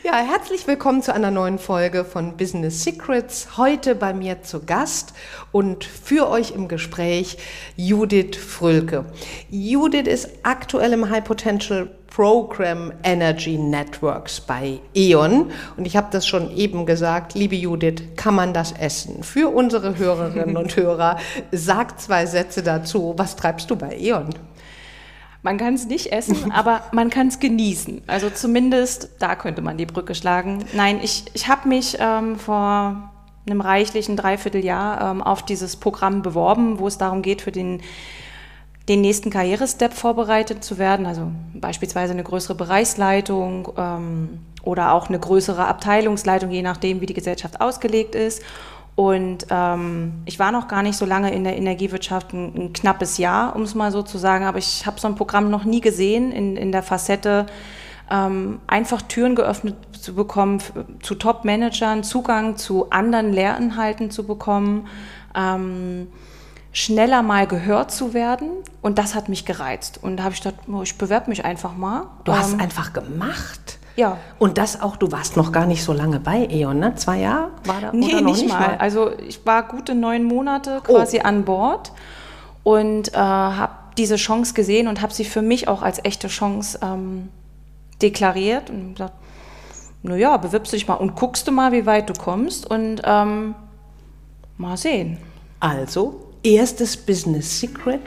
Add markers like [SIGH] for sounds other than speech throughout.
Ja, herzlich willkommen zu einer neuen Folge von Business Secrets. Heute bei mir zu Gast und für euch im Gespräch Judith Frülke. Judith ist aktuell im High Potential Program Energy Networks bei E.ON. Und ich habe das schon eben gesagt, liebe Judith, kann man das essen? Für unsere Hörerinnen und [LAUGHS] Hörer, sag zwei Sätze dazu. Was treibst du bei E.ON? Man kann es nicht essen, [LAUGHS] aber man kann es genießen. Also zumindest da könnte man die Brücke schlagen. Nein, ich, ich habe mich ähm, vor einem reichlichen Dreivierteljahr ähm, auf dieses Programm beworben, wo es darum geht, für den, den nächsten Karrierestep vorbereitet zu werden. Also beispielsweise eine größere Bereichsleitung ähm, oder auch eine größere Abteilungsleitung, je nachdem, wie die Gesellschaft ausgelegt ist. Und ähm, ich war noch gar nicht so lange in der Energiewirtschaft, ein, ein knappes Jahr, um es mal so zu sagen, aber ich habe so ein Programm noch nie gesehen in, in der Facette, ähm, einfach Türen geöffnet zu bekommen zu Top-Managern, Zugang zu anderen Lehrinhalten zu bekommen, ähm, schneller mal gehört zu werden. Und das hat mich gereizt. Und da habe ich gedacht, ich bewerbe mich einfach mal. Du hast ähm, einfach gemacht. Ja. Und das auch, du warst noch gar nicht so lange bei E.ON, ne? Zwei Jahre war da? Nee, oder noch nicht, nicht mal. mal. Also ich war gute neun Monate quasi oh. an Bord und äh, habe diese Chance gesehen und habe sie für mich auch als echte Chance ähm, deklariert und gesagt, naja, bewirbst du dich mal und guckst du mal, wie weit du kommst und ähm, mal sehen. Also, erstes Business Secret.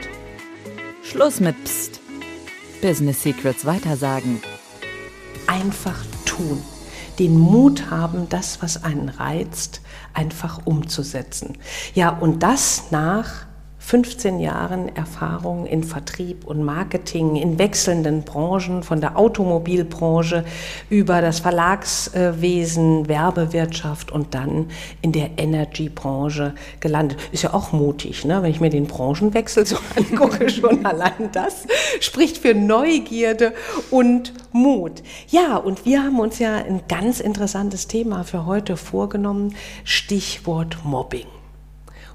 Schluss mit Psst. Business Secrets weitersagen einfach tun. Den Mut haben, das, was einen reizt, einfach umzusetzen. Ja, und das nach 15 Jahren Erfahrung in Vertrieb und Marketing in wechselnden Branchen, von der Automobilbranche über das Verlagswesen, Werbewirtschaft und dann in der Energiebranche gelandet. Ist ja auch mutig, ne? wenn ich mir den Branchenwechsel so [LAUGHS] angucke, schon allein das spricht für Neugierde und Mut. Ja, und wir haben uns ja ein ganz interessantes Thema für heute vorgenommen, Stichwort Mobbing.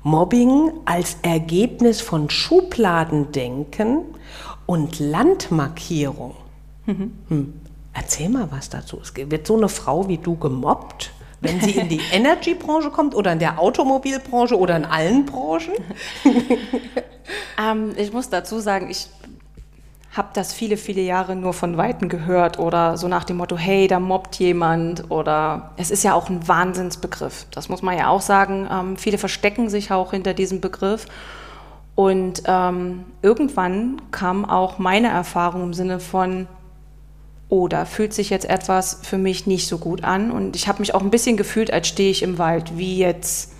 Mobbing als Ergebnis von Schubladendenken und Landmarkierung. Mhm. Hm. Erzähl mal was dazu. Es wird so eine Frau wie du gemobbt, wenn sie in die [LAUGHS] Energy-Branche kommt oder in der Automobilbranche oder in allen Branchen? [LAUGHS] ähm, ich muss dazu sagen, ich habe das viele, viele Jahre nur von Weitem gehört oder so nach dem Motto, hey, da mobbt jemand oder es ist ja auch ein Wahnsinnsbegriff. Das muss man ja auch sagen. Ähm, viele verstecken sich auch hinter diesem Begriff. Und ähm, irgendwann kam auch meine Erfahrung im Sinne von, oh, da fühlt sich jetzt etwas für mich nicht so gut an. Und ich habe mich auch ein bisschen gefühlt, als stehe ich im Wald, wie jetzt,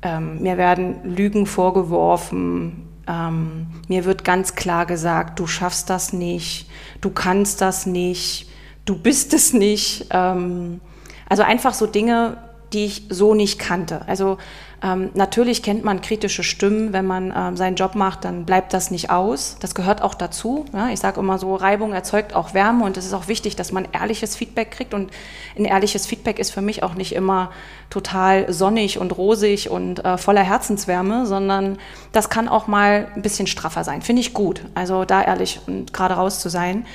ähm, mir werden Lügen vorgeworfen, ähm, mir wird ganz klar gesagt, du schaffst das nicht, du kannst das nicht, du bist es nicht. Ähm, also einfach so Dinge, die ich so nicht kannte. Also ähm, natürlich kennt man kritische Stimmen, wenn man ähm, seinen Job macht, dann bleibt das nicht aus. Das gehört auch dazu. Ja? Ich sage immer so, Reibung erzeugt auch Wärme und es ist auch wichtig, dass man ehrliches Feedback kriegt. Und ein ehrliches Feedback ist für mich auch nicht immer total sonnig und rosig und äh, voller Herzenswärme, sondern das kann auch mal ein bisschen straffer sein. Finde ich gut. Also da ehrlich und gerade raus zu sein.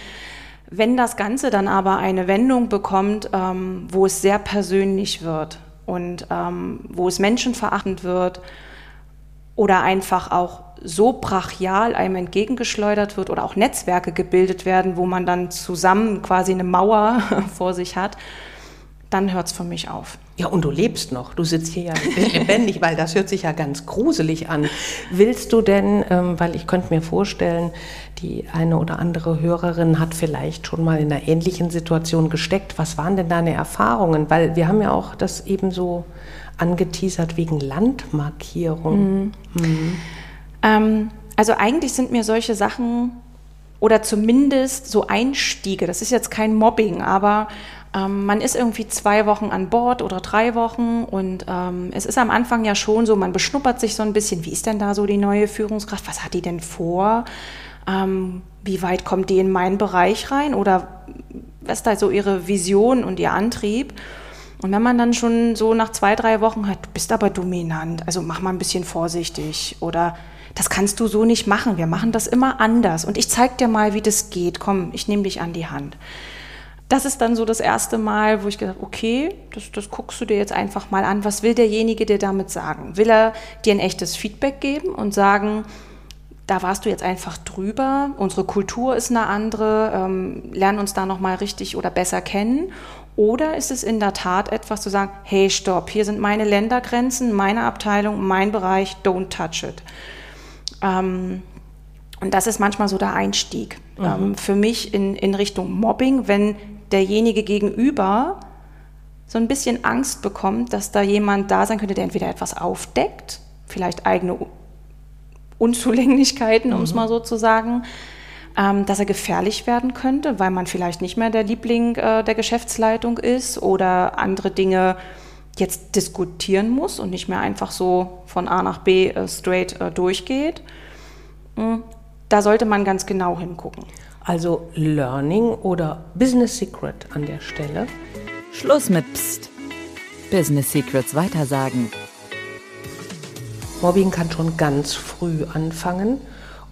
Wenn das Ganze dann aber eine Wendung bekommt, ähm, wo es sehr persönlich wird, und ähm, wo es menschenverachtend wird oder einfach auch so brachial einem entgegengeschleudert wird oder auch Netzwerke gebildet werden, wo man dann zusammen quasi eine Mauer [LAUGHS] vor sich hat, dann hört es für mich auf. Ja, und du lebst noch. Du sitzt hier ja [LAUGHS] lebendig, weil das hört sich ja ganz gruselig an. Willst du denn, ähm, weil ich könnte mir vorstellen, die eine oder andere Hörerin hat vielleicht schon mal in einer ähnlichen Situation gesteckt. Was waren denn deine Erfahrungen? Weil wir haben ja auch das eben so angeteasert wegen Landmarkierung. Mhm. Mhm. Ähm, also eigentlich sind mir solche Sachen oder zumindest so Einstiege, das ist jetzt kein Mobbing, aber Ähm, man ist irgendwie zwei Wochen an Bord oder drei Wochen und ähm, es ist am Anfang ja schon so, man beschnuppert sich so ein bisschen, wie ist denn da so die neue Führungskraft, was hat die denn vor, ähm, wie weit kommt die in meinen Bereich rein oder was ist da so ihre Vision und ihr Antrieb. Und wenn man dann schon so nach zwei, drei Wochen hat, du bist aber dominant, also mach mal ein bisschen vorsichtig oder das kannst du so nicht machen, wir machen das immer anders und ich zeig dir mal, wie das geht, komm, ich nehme dich an die Hand. Das ist dann so das erste Mal, wo ich gesagt habe, okay, das, das guckst du dir jetzt einfach mal an. Was will derjenige dir damit sagen? Will er dir ein echtes Feedback geben und sagen, da warst du jetzt einfach drüber, unsere Kultur ist eine andere, ähm, lernen uns da nochmal richtig oder besser kennen? Oder ist es in der Tat etwas zu sagen, hey, stopp, hier sind meine Ländergrenzen, meine Abteilung, mein Bereich, don't touch it. Ähm, und das ist manchmal so der Einstieg mhm. ähm, für mich in, in Richtung Mobbing, wenn derjenige gegenüber so ein bisschen Angst bekommt, dass da jemand da sein könnte, der entweder etwas aufdeckt, vielleicht eigene Unzulänglichkeiten, um es mhm. mal so zu sagen, ähm, dass er gefährlich werden könnte, weil man vielleicht nicht mehr der Liebling äh, der Geschäftsleitung ist oder andere Dinge jetzt diskutieren muss und nicht mehr einfach so von A nach B äh, straight äh, durchgeht. Mhm. Da sollte man ganz genau hingucken. Also Learning oder Business Secret an der Stelle. Schluss mit Psst. Business Secrets weitersagen. Mobbing kann schon ganz früh anfangen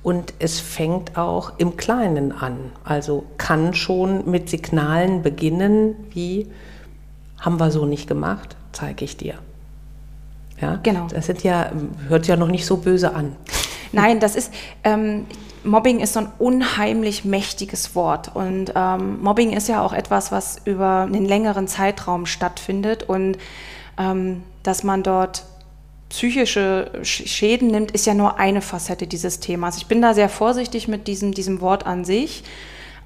und es fängt auch im Kleinen an. Also kann schon mit Signalen beginnen, wie haben wir so nicht gemacht, zeige ich dir. Ja, genau. Das sind ja, hört ja noch nicht so böse an. Nein, das ist, ähm, Mobbing ist so ein unheimlich mächtiges Wort. Und ähm, Mobbing ist ja auch etwas, was über einen längeren Zeitraum stattfindet. Und ähm, dass man dort psychische Schäden nimmt, ist ja nur eine Facette dieses Themas. Ich bin da sehr vorsichtig mit diesem, diesem Wort an sich.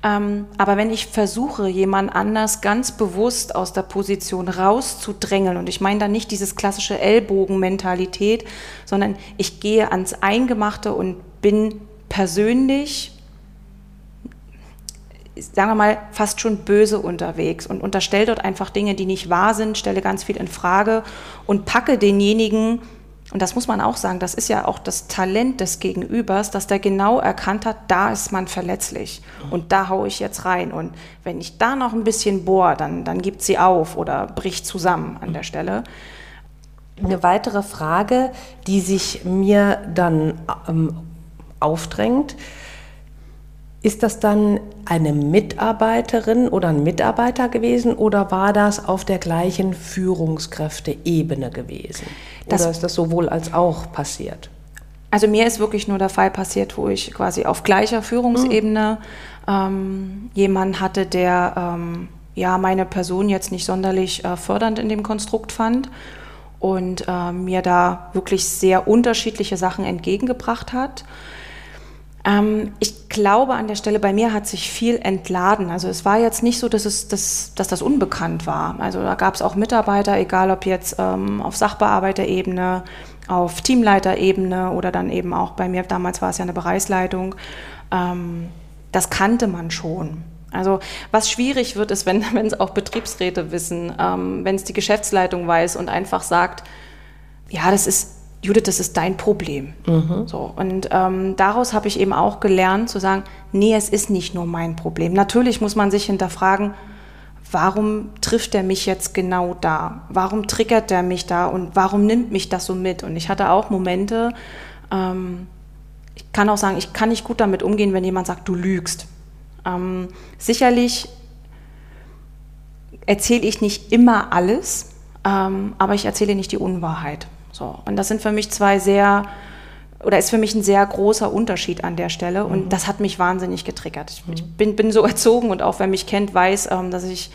Ähm, aber wenn ich versuche, jemand anders ganz bewusst aus der Position rauszudrängeln, und ich meine da nicht dieses klassische Ellbogenmentalität, sondern ich gehe ans Eingemachte und bin persönlich, sagen wir mal, fast schon böse unterwegs und unterstelle dort einfach Dinge, die nicht wahr sind, stelle ganz viel in Frage und packe denjenigen, und das muss man auch sagen, das ist ja auch das Talent des Gegenübers, dass der genau erkannt hat, da ist man verletzlich und da haue ich jetzt rein. Und wenn ich da noch ein bisschen bohr, dann, dann gibt sie auf oder bricht zusammen an der Stelle. Eine weitere Frage, die sich mir dann ähm, aufdrängt. Ist das dann eine Mitarbeiterin oder ein Mitarbeiter gewesen oder war das auf der gleichen Führungskräfteebene gewesen? Das oder ist das sowohl als auch passiert? Also mir ist wirklich nur der Fall passiert, wo ich quasi auf gleicher Führungsebene mhm. ähm, jemanden hatte, der ähm, ja meine Person jetzt nicht sonderlich äh, fördernd in dem Konstrukt fand und äh, mir da wirklich sehr unterschiedliche Sachen entgegengebracht hat. Ähm, ich glaube an der Stelle, bei mir hat sich viel entladen. Also es war jetzt nicht so, dass, es, dass, dass das unbekannt war. Also da gab es auch Mitarbeiter, egal ob jetzt ähm, auf Sachbearbeiterebene, auf Teamleiterebene oder dann eben auch bei mir, damals war es ja eine Bereichsleitung. Ähm, das kannte man schon. Also was schwierig wird, ist, wenn [LAUGHS] es auch Betriebsräte wissen, ähm, wenn es die Geschäftsleitung weiß und einfach sagt, ja, das ist Judith, das ist dein Problem. Mhm. So, und ähm, daraus habe ich eben auch gelernt zu sagen, nee, es ist nicht nur mein Problem. Natürlich muss man sich hinterfragen, warum trifft er mich jetzt genau da? Warum triggert er mich da und warum nimmt mich das so mit? Und ich hatte auch Momente, ähm, ich kann auch sagen, ich kann nicht gut damit umgehen, wenn jemand sagt, du lügst. Ähm, sicherlich erzähle ich nicht immer alles, ähm, aber ich erzähle nicht die Unwahrheit. So. Und das sind für mich zwei sehr, oder ist für mich ein sehr großer Unterschied an der Stelle. Und mhm. das hat mich wahnsinnig getriggert. Ich, mhm. ich bin, bin, so erzogen und auch wer mich kennt, weiß, ähm, dass ich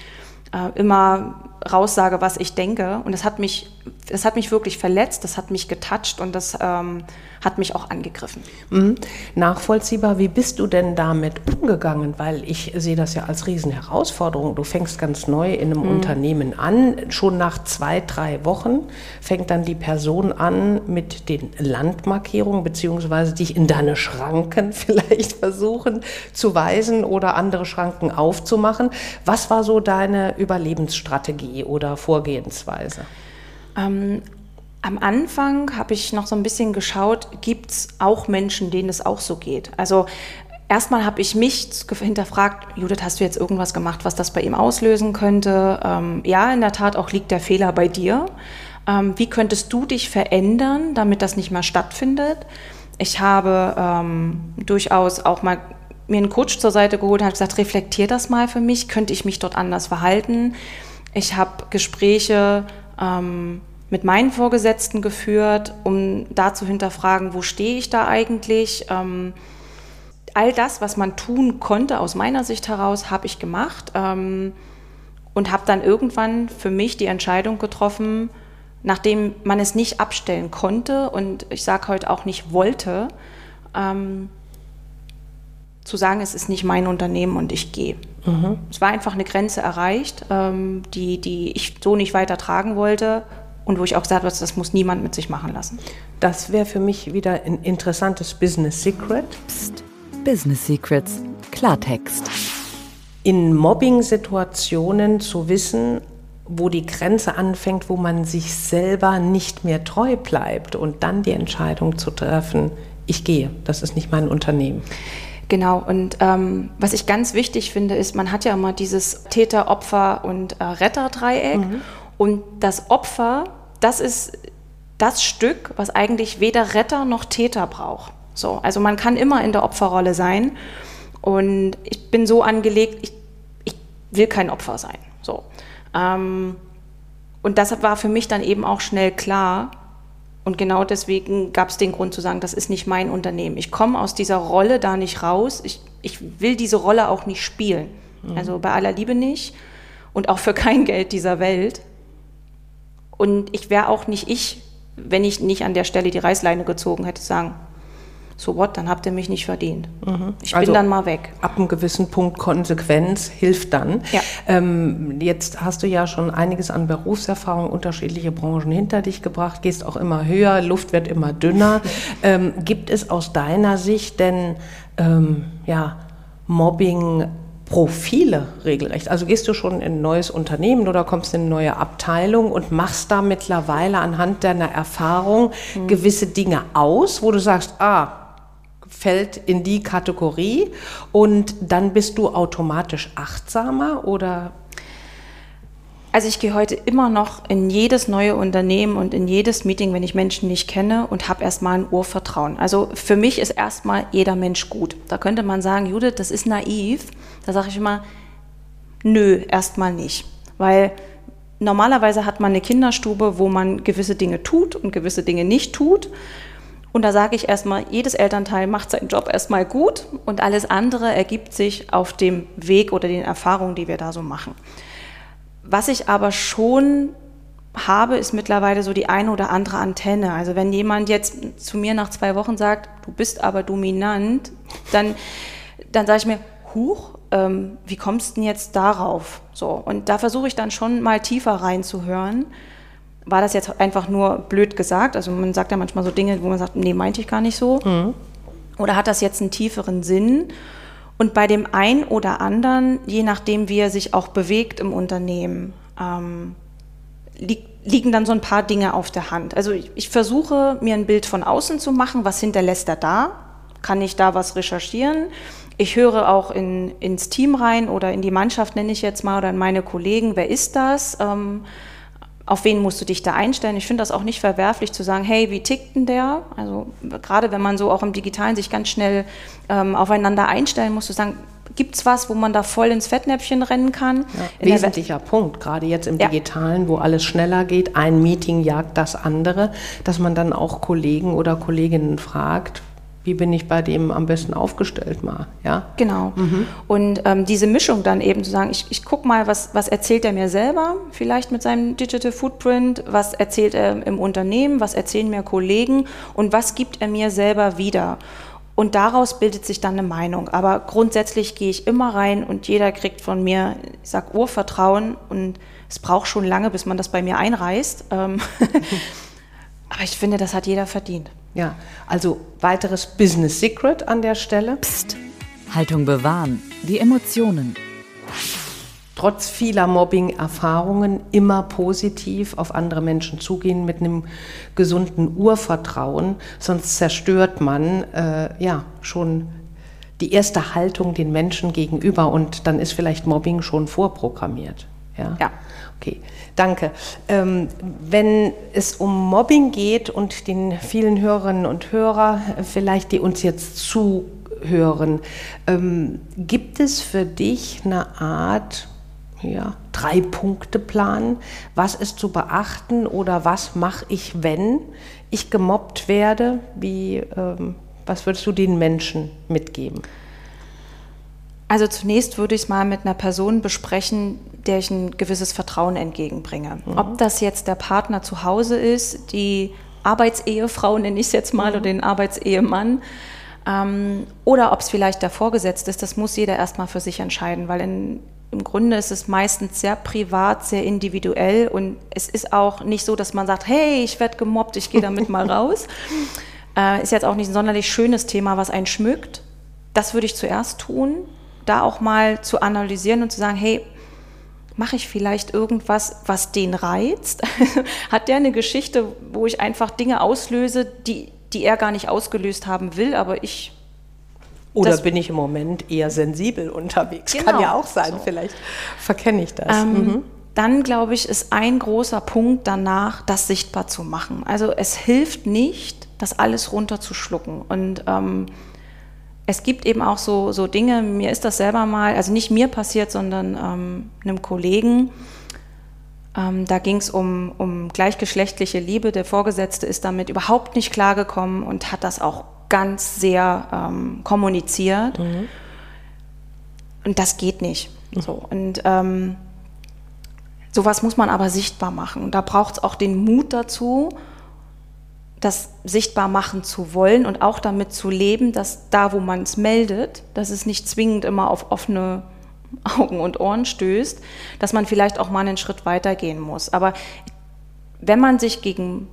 äh, immer raussage, was ich denke. Und es hat mich das hat mich wirklich verletzt, das hat mich getoucht und das ähm, hat mich auch angegriffen. Mhm. Nachvollziehbar, wie bist du denn damit umgegangen? Weil ich sehe das ja als Riesenherausforderung. Du fängst ganz neu in einem mhm. Unternehmen an. Schon nach zwei, drei Wochen fängt dann die Person an mit den Landmarkierungen, beziehungsweise dich in deine Schranken [LAUGHS] vielleicht versuchen zu weisen oder andere Schranken aufzumachen. Was war so deine Überlebensstrategie oder Vorgehensweise? Ähm, am Anfang habe ich noch so ein bisschen geschaut, gibt es auch Menschen, denen es auch so geht? Also erstmal habe ich mich hinterfragt, Judith, hast du jetzt irgendwas gemacht, was das bei ihm auslösen könnte? Ähm, ja, in der Tat auch liegt der Fehler bei dir. Ähm, wie könntest du dich verändern, damit das nicht mehr stattfindet? Ich habe ähm, durchaus auch mal mir einen Coach zur Seite geholt und habe gesagt, reflektier das mal für mich, könnte ich mich dort anders verhalten? Ich habe Gespräche ähm, mit meinen Vorgesetzten geführt, um da zu hinterfragen, wo stehe ich da eigentlich. Ähm, all das, was man tun konnte aus meiner Sicht heraus, habe ich gemacht ähm, und habe dann irgendwann für mich die Entscheidung getroffen, nachdem man es nicht abstellen konnte und ich sage heute auch nicht wollte, ähm, zu sagen, es ist nicht mein Unternehmen und ich gehe. Mhm. Es war einfach eine Grenze erreicht, ähm, die, die ich so nicht weiter tragen wollte und wo ich auch gesagt habe, das muss niemand mit sich machen lassen. Das wäre für mich wieder ein interessantes Business Secret. Psst. Business Secrets. Klartext. In Mobbing-Situationen zu wissen, wo die Grenze anfängt, wo man sich selber nicht mehr treu bleibt und dann die Entscheidung zu treffen, ich gehe, das ist nicht mein Unternehmen. Genau, und ähm, was ich ganz wichtig finde, ist, man hat ja immer dieses Täter, Opfer und äh, Retter-Dreieck. Mhm. Und das Opfer, das ist das Stück, was eigentlich weder Retter noch Täter braucht. So, also man kann immer in der Opferrolle sein. Und ich bin so angelegt, ich, ich will kein Opfer sein. So. Ähm, und deshalb war für mich dann eben auch schnell klar, und genau deswegen gab es den Grund zu sagen, das ist nicht mein Unternehmen. Ich komme aus dieser Rolle da nicht raus. Ich, ich will diese Rolle auch nicht spielen. Mhm. Also bei aller Liebe nicht und auch für kein Geld dieser Welt. Und ich wäre auch nicht ich, wenn ich nicht an der Stelle die Reißleine gezogen hätte, sagen, so what, dann habt ihr mich nicht verdient. Mhm. Ich also bin dann mal weg. Ab einem gewissen Punkt Konsequenz hilft dann. Ja. Ähm, jetzt hast du ja schon einiges an Berufserfahrung, unterschiedliche Branchen hinter dich gebracht, gehst auch immer höher, Luft wird immer dünner. [LAUGHS] ähm, gibt es aus deiner Sicht denn ähm, ja, Mobbing Profile regelrecht? Also gehst du schon in ein neues Unternehmen oder kommst in eine neue Abteilung und machst da mittlerweile anhand deiner Erfahrung mhm. gewisse Dinge aus, wo du sagst, ah, fällt in die Kategorie und dann bist du automatisch achtsamer oder also ich gehe heute immer noch in jedes neue Unternehmen und in jedes Meeting, wenn ich Menschen nicht kenne und habe erstmal ein Urvertrauen. Also für mich ist erstmal jeder Mensch gut. Da könnte man sagen, Judith, das ist naiv. Da sage ich immer, nö, erstmal nicht. Weil normalerweise hat man eine Kinderstube, wo man gewisse Dinge tut und gewisse Dinge nicht tut. Und da sage ich erstmal, jedes Elternteil macht seinen Job erstmal gut und alles andere ergibt sich auf dem Weg oder den Erfahrungen, die wir da so machen. Was ich aber schon habe, ist mittlerweile so die eine oder andere Antenne. Also wenn jemand jetzt zu mir nach zwei Wochen sagt, du bist aber dominant, dann, dann sage ich mir, huch, ähm, wie kommst du denn jetzt darauf? So, und da versuche ich dann schon mal tiefer reinzuhören war das jetzt einfach nur blöd gesagt? Also man sagt ja manchmal so Dinge, wo man sagt, nee, meinte ich gar nicht so. Mhm. Oder hat das jetzt einen tieferen Sinn? Und bei dem einen oder anderen, je nachdem, wie er sich auch bewegt im Unternehmen, ähm, li liegen dann so ein paar Dinge auf der Hand. Also ich, ich, versuche, mir ein Bild von außen zu machen, was hinterlässt er da? Kann ich da was recherchieren? Ich höre auch in, ins Team rein oder in die Mannschaft, nenne ich jetzt mal, oder in meine Kollegen, wer ist das? Ähm, auf wen musst du dich da einstellen? Ich finde das auch nicht verwerflich zu sagen, hey, wie tickt denn der? Also gerade wenn man so auch im Digitalen sich ganz schnell ähm, aufeinander einstellen muss, zu sagen, gibt es was, wo man da voll ins Fettnäpfchen rennen kann? Ja, wesentlicher Punkt, gerade jetzt im ja. Digitalen, wo alles schneller geht, ein Meeting jagt das andere, dass man dann auch Kollegen oder Kolleginnen fragt, wie bin ich bei dem am besten aufgestellt mal, ja? Genau. Mhm. Und ähm, diese Mischung dann eben zu sagen, ich, ich gucke mal, was, was erzählt er mir selber, vielleicht mit seinem Digital Footprint, was erzählt er im Unternehmen, was erzählen mir Kollegen und was gibt er mir selber wieder. Und daraus bildet sich dann eine Meinung. Aber grundsätzlich gehe ich immer rein und jeder kriegt von mir, ich sag Urvertrauen und es braucht schon lange, bis man das bei mir einreißt. Ähm, [LAUGHS] aber ich finde, das hat jeder verdient. Ja, also weiteres Business Secret an der Stelle. Psst. Haltung bewahren, die Emotionen. Trotz vieler Mobbing-Erfahrungen immer positiv auf andere Menschen zugehen mit einem gesunden Urvertrauen, sonst zerstört man äh, ja schon die erste Haltung den Menschen gegenüber und dann ist vielleicht Mobbing schon vorprogrammiert. Ja. ja. Okay, danke. Ähm, wenn es um Mobbing geht und den vielen Hörerinnen und Hörer, vielleicht die uns jetzt zuhören, ähm, gibt es für dich eine Art ja, Drei-Punkte-Plan? Was ist zu beachten oder was mache ich, wenn ich gemobbt werde? Wie, ähm, was würdest du den Menschen mitgeben? Also zunächst würde ich es mal mit einer Person besprechen, der ich ein gewisses Vertrauen entgegenbringe. Mhm. Ob das jetzt der Partner zu Hause ist, die Arbeitsehefrau nenne ich es jetzt mal, mhm. oder den Arbeitsehemann, ähm, oder ob es vielleicht der Vorgesetzte ist, das muss jeder erstmal für sich entscheiden, weil in, im Grunde ist es meistens sehr privat, sehr individuell und es ist auch nicht so, dass man sagt, hey, ich werde gemobbt, ich gehe damit mal [LAUGHS] raus. Äh, ist jetzt auch nicht ein sonderlich schönes Thema, was einen schmückt. Das würde ich zuerst tun, da auch mal zu analysieren und zu sagen, hey, mache ich vielleicht irgendwas, was den reizt? [LAUGHS] Hat der eine Geschichte, wo ich einfach Dinge auslöse, die, die er gar nicht ausgelöst haben will, aber ich. Oder bin ich im Moment eher sensibel unterwegs? Genau. Kann ja auch sein, so. vielleicht verkenne ich das. Ähm, mhm. Dann glaube ich, ist ein großer Punkt danach, das sichtbar zu machen. Also es hilft nicht, das alles runterzuschlucken. Und ähm, es gibt eben auch so, so Dinge, mir ist das selber mal, also nicht mir passiert, sondern ähm, einem Kollegen. Ähm, da ging es um, um gleichgeschlechtliche Liebe. Der Vorgesetzte ist damit überhaupt nicht klargekommen und hat das auch ganz sehr ähm, kommuniziert. Mhm. Und das geht nicht. Mhm. So. Und ähm, sowas muss man aber sichtbar machen. Und da braucht es auch den Mut dazu, das sichtbar machen zu wollen und auch damit zu leben, dass da, wo man es meldet, dass es nicht zwingend immer auf offene Augen und Ohren stößt, dass man vielleicht auch mal einen Schritt weiter gehen muss. Aber wenn man sich gegen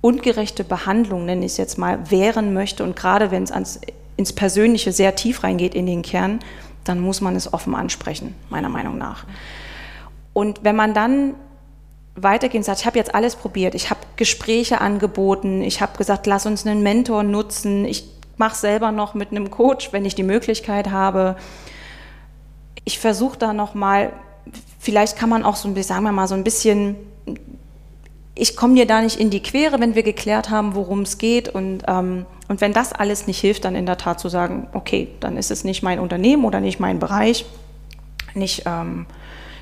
ungerechte Behandlung, nenne ich es jetzt mal, wehren möchte und gerade wenn es ins Persönliche sehr tief reingeht in den Kern, dann muss man es offen ansprechen, meiner Meinung nach. Und wenn man dann weitergehen sagt, ich habe jetzt alles probiert, ich habe Gespräche angeboten, ich habe gesagt, lass uns einen Mentor nutzen, ich mache selber noch mit einem Coach, wenn ich die Möglichkeit habe. Ich versuche da noch mal, vielleicht kann man auch so ein bisschen, sagen wir mal, so ein bisschen, ich komme dir da nicht in die Quere, wenn wir geklärt haben, worum es geht und, ähm, und wenn das alles nicht hilft, dann in der Tat zu sagen, okay, dann ist es nicht mein Unternehmen oder nicht mein Bereich, nicht ähm,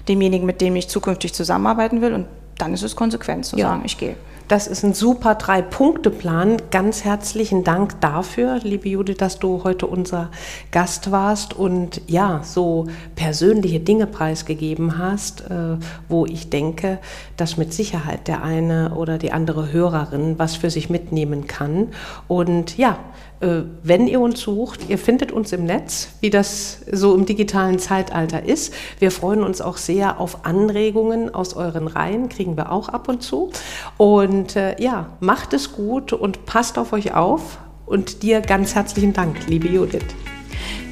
demjenigen, mit dem ich zukünftig zusammenarbeiten will und dann ist es konsequent zu ja. sagen, ich gehe. Das ist ein super Drei-Punkte-Plan. Ganz herzlichen Dank dafür, liebe Judith, dass du heute unser Gast warst und ja, so persönliche Dinge preisgegeben hast, äh, wo ich denke, dass mit Sicherheit der eine oder die andere Hörerin was für sich mitnehmen kann. Und ja, wenn ihr uns sucht, ihr findet uns im Netz, wie das so im digitalen Zeitalter ist. Wir freuen uns auch sehr auf Anregungen aus euren Reihen, kriegen wir auch ab und zu. Und äh, ja, macht es gut und passt auf euch auf. Und dir ganz herzlichen Dank, liebe Judith.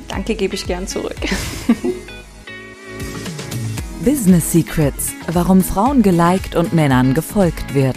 Danke, gebe ich gern zurück. Business Secrets, warum Frauen geliked und Männern gefolgt wird.